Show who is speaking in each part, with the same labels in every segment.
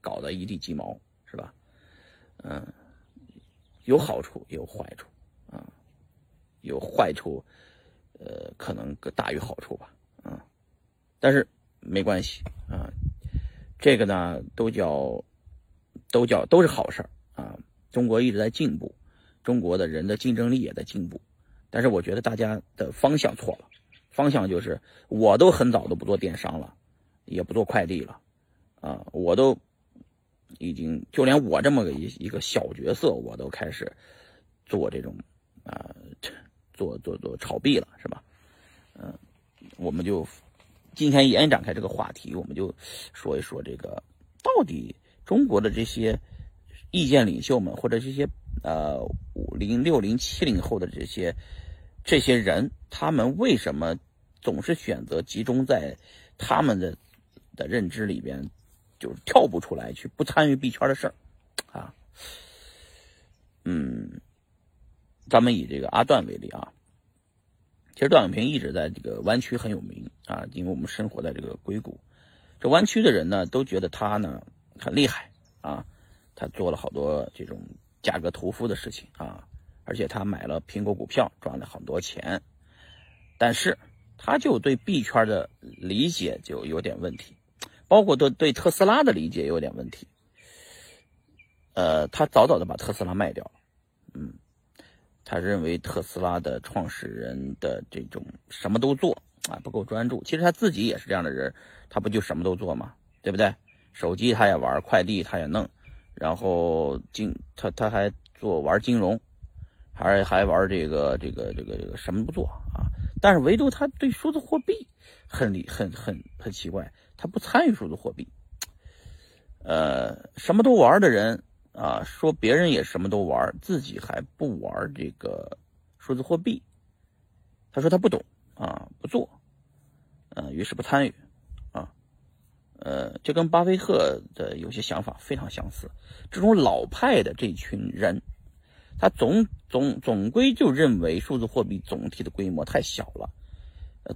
Speaker 1: 搞得一地鸡毛，是吧？嗯，有好处也有坏处啊，有坏处，呃，可能大于好处吧，啊，但是没关系啊，这个呢都叫都叫都是好事啊。中国一直在进步，中国的人的竞争力也在进步，但是我觉得大家的方向错了，方向就是我都很早都不做电商了，也不做快递了，啊，我都已经就连我这么个一一个小角色，我都开始做这种啊，做做做炒币了，是吧？嗯，我们就今天延展开这个话题，我们就说一说这个到底中国的这些。意见领袖们，或者这些呃五零六零七零后的这些这些人，他们为什么总是选择集中在他们的的认知里边，就是跳不出来去不参与币圈的事儿啊？嗯，咱们以这个阿段为例啊，其实段永平一直在这个湾区很有名啊，因为我们生活在这个硅谷，这湾区的人呢都觉得他呢很厉害啊。他做了好多这种价格屠夫的事情啊，而且他买了苹果股票赚了很多钱，但是他就对币圈的理解就有点问题，包括对对特斯拉的理解有点问题。呃，他早早的把特斯拉卖掉了，嗯，他认为特斯拉的创始人的这种什么都做啊不够专注，其实他自己也是这样的人，他不就什么都做吗？对不对？手机他也玩，快递他也弄。然后金他他还做玩金融，还还玩这个这个这个这个什么不做啊？但是唯独他对数字货币很理很很很奇怪，他不参与数字货币。呃，什么都玩的人啊，说别人也什么都玩，自己还不玩这个数字货币。他说他不懂啊，不做，嗯，于是不参与。啊呃，这跟巴菲特的有些想法非常相似。这种老派的这群人，他总总总归就认为数字货币总体的规模太小了。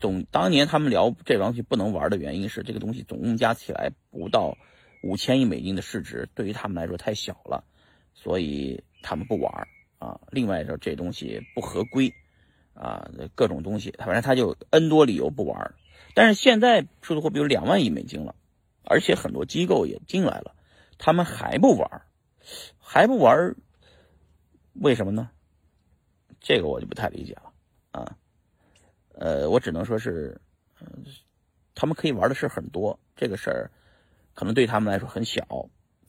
Speaker 1: 总当年他们聊这东西不能玩的原因是，这个东西总共加起来不到五千亿美金的市值，对于他们来说太小了，所以他们不玩啊。另外说这东西不合规啊，各种东西，反正他就 N 多理由不玩。但是现在数字货币有两万亿美金了。而且很多机构也进来了，他们还不玩，还不玩，为什么呢？这个我就不太理解了啊。呃，我只能说是，嗯，他们可以玩的事很多，这个事儿可能对他们来说很小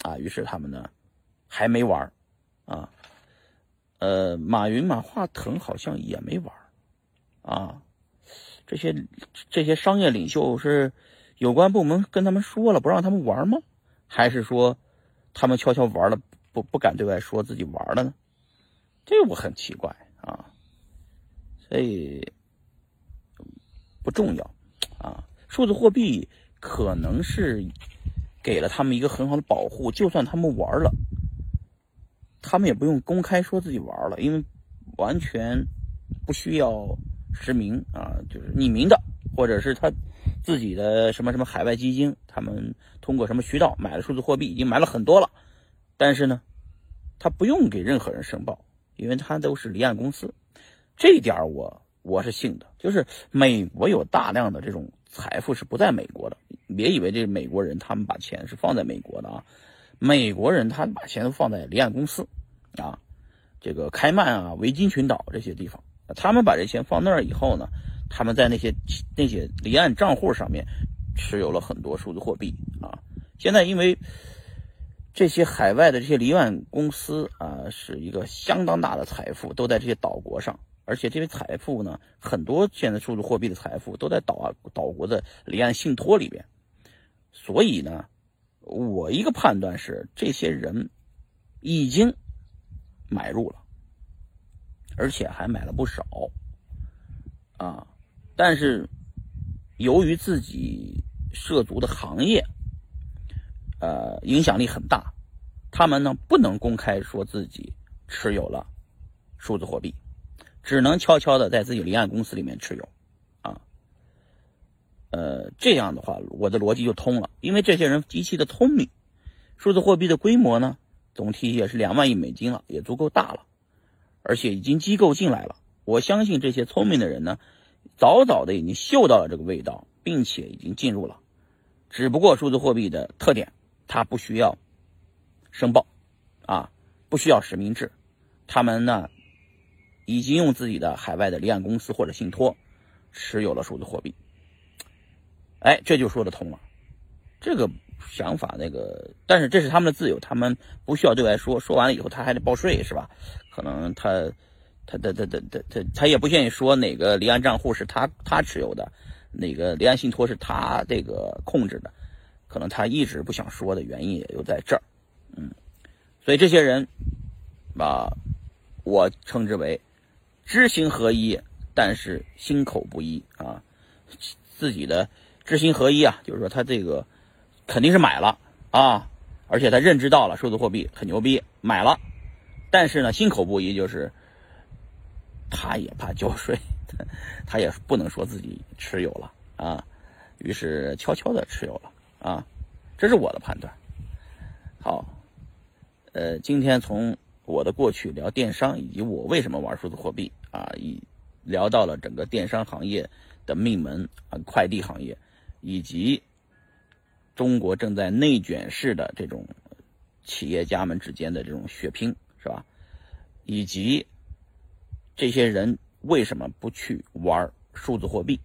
Speaker 1: 啊。于是他们呢还没玩啊。呃，马云、马化腾好像也没玩啊。这些这些商业领袖是。有关部门跟他们说了不让他们玩吗？还是说他们悄悄玩了，不不敢对外说自己玩了呢？这我很奇怪啊，所以不重要啊。数字货币可能是给了他们一个很好的保护，就算他们玩了，他们也不用公开说自己玩了，因为完全不需要实名啊，就是匿名的，或者是他。自己的什么什么海外基金，他们通过什么渠道买了数字货币，已经买了很多了，但是呢，他不用给任何人申报，因为他都是离岸公司，这一点我我是信的。就是美国有大量的这种财富是不在美国的，别以为这美国人他们把钱是放在美国的啊，美国人他把钱都放在离岸公司啊，这个开曼啊、维京群岛这些地方，他们把这钱放那儿以后呢。他们在那些那些离岸账户上面持有了很多数字货币啊。现在因为这些海外的这些离岸公司啊，是一个相当大的财富都在这些岛国上，而且这些财富呢，很多现在数字货币的财富都在岛啊岛国的离岸信托里边。所以呢，我一个判断是，这些人已经买入了，而且还买了不少啊。但是，由于自己涉足的行业，呃，影响力很大，他们呢不能公开说自己持有了数字货币，只能悄悄的在自己离岸公司里面持有，啊，呃，这样的话，我的逻辑就通了，因为这些人极其的聪明，数字货币的规模呢，总体也是两万亿美金了，也足够大了，而且已经机构进来了。我相信这些聪明的人呢，早早的已经嗅到了这个味道，并且已经进入了。只不过数字货币的特点，它不需要申报，啊，不需要实名制，他们呢已经用自己的海外的离岸公司或者信托持有了数字货币。哎，这就说得通了。这个想法，那个，但是这是他们的自由，他们不需要对外说。说完了以后，他还得报税，是吧？可能他。他他他他他他他也不愿意说哪个离岸账户是他他持有的，哪个离岸信托是他这个控制的，可能他一直不想说的原因也就在这儿，嗯，所以这些人，把我称之为知行合一，但是心口不一啊，自己的知行合一啊，就是说他这个肯定是买了啊，而且他认知到了数字货币很牛逼，买了，但是呢心口不一就是。他也怕交税，他也不能说自己持有了啊，于是悄悄的持有了啊，这是我的判断。好，呃，今天从我的过去聊电商，以及我为什么玩数字货币啊，以聊到了整个电商行业的命门啊，快递行业，以及中国正在内卷式的这种企业家们之间的这种血拼，是吧？以及。这些人为什么不去玩数字货币？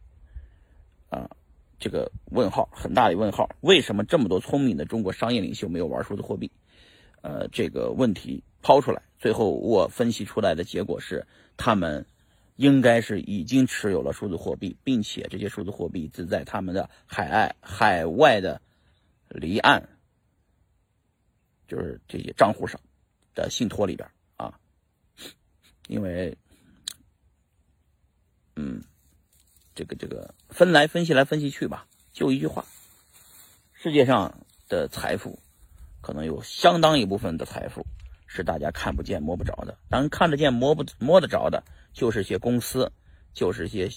Speaker 1: 啊，这个问号很大的问号。为什么这么多聪明的中国商业领袖没有玩数字货币？呃，这个问题抛出来，最后我分析出来的结果是，他们应该是已经持有了数字货币，并且这些数字货币只在他们的海外海外的离岸，就是这些账户上的信托里边啊，因为。嗯，这个这个分来分析来分析去吧，就一句话：世界上的财富，可能有相当一部分的财富是大家看不见摸不着的。当，看得见摸不摸得着的，就是些公司，就是些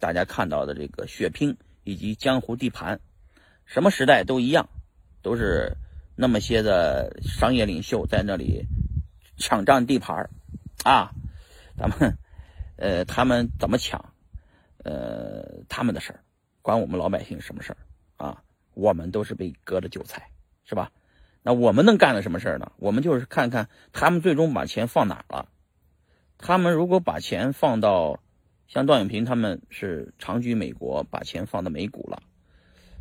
Speaker 1: 大家看到的这个血拼以及江湖地盘。什么时代都一样，都是那么些的商业领袖在那里抢占地盘儿啊，咱们。呃，他们怎么抢？呃，他们的事儿，管我们老百姓什么事儿啊？我们都是被割的韭菜，是吧？那我们能干的什么事儿呢？我们就是看看他们最终把钱放哪了。他们如果把钱放到像段永平他们是长居美国，把钱放到美股了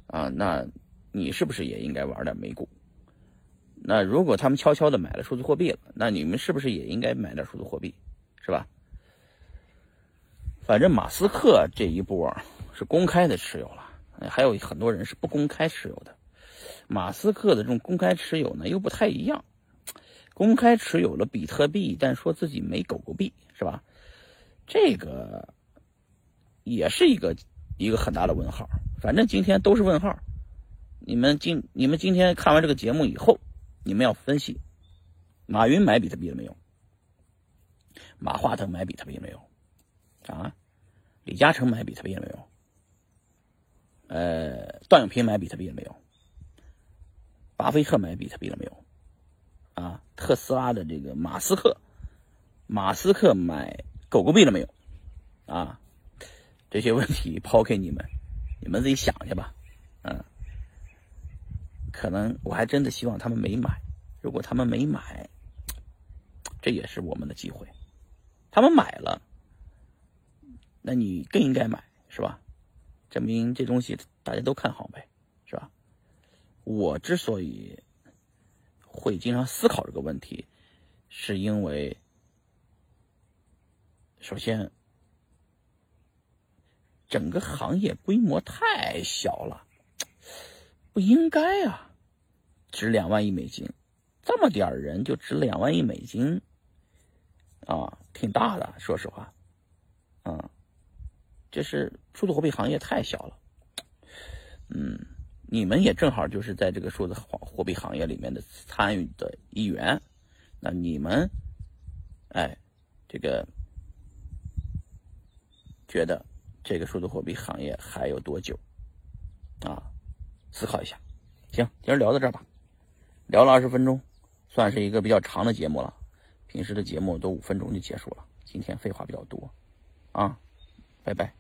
Speaker 1: 啊，那你是不是也应该玩点美股？那如果他们悄悄的买了数字货币了，那你们是不是也应该买点数字货币？是吧？反正马斯克这一波是公开的持有了，还有很多人是不公开持有的。马斯克的这种公开持有呢，又不太一样。公开持有了比特币，但说自己没狗狗币，是吧？这个也是一个一个很大的问号。反正今天都是问号。你们今你们今天看完这个节目以后，你们要分析：马云买比特币了没有？马化腾买比特币了没有？啊，李嘉诚买比特币了没有？呃，段永平买比特币了没有？巴菲特买比特币了没有？啊，特斯拉的这个马斯克，马斯克买狗狗币了没有？啊，这些问题抛给你们，你们自己想去吧。嗯，可能我还真的希望他们没买。如果他们没买，这也是我们的机会。他们买了。那你更应该买，是吧？证明这东西大家都看好呗，我之所以会经常思考这个问题，是因为首先整个行业规模太小了，不应该啊，值两万亿美金，这么点人就值两万亿美金，啊，挺大的，说实话，啊。这是数字货币行业太小了，嗯，你们也正好就是在这个数字货币行业里面的参与的一员，那你们，哎，这个觉得这个数字货币行业还有多久？啊，思考一下。行，今儿聊到这儿吧。聊了二十分钟，算是一个比较长的节目了。平时的节目都五分钟就结束了，今天废话比较多，啊，拜拜。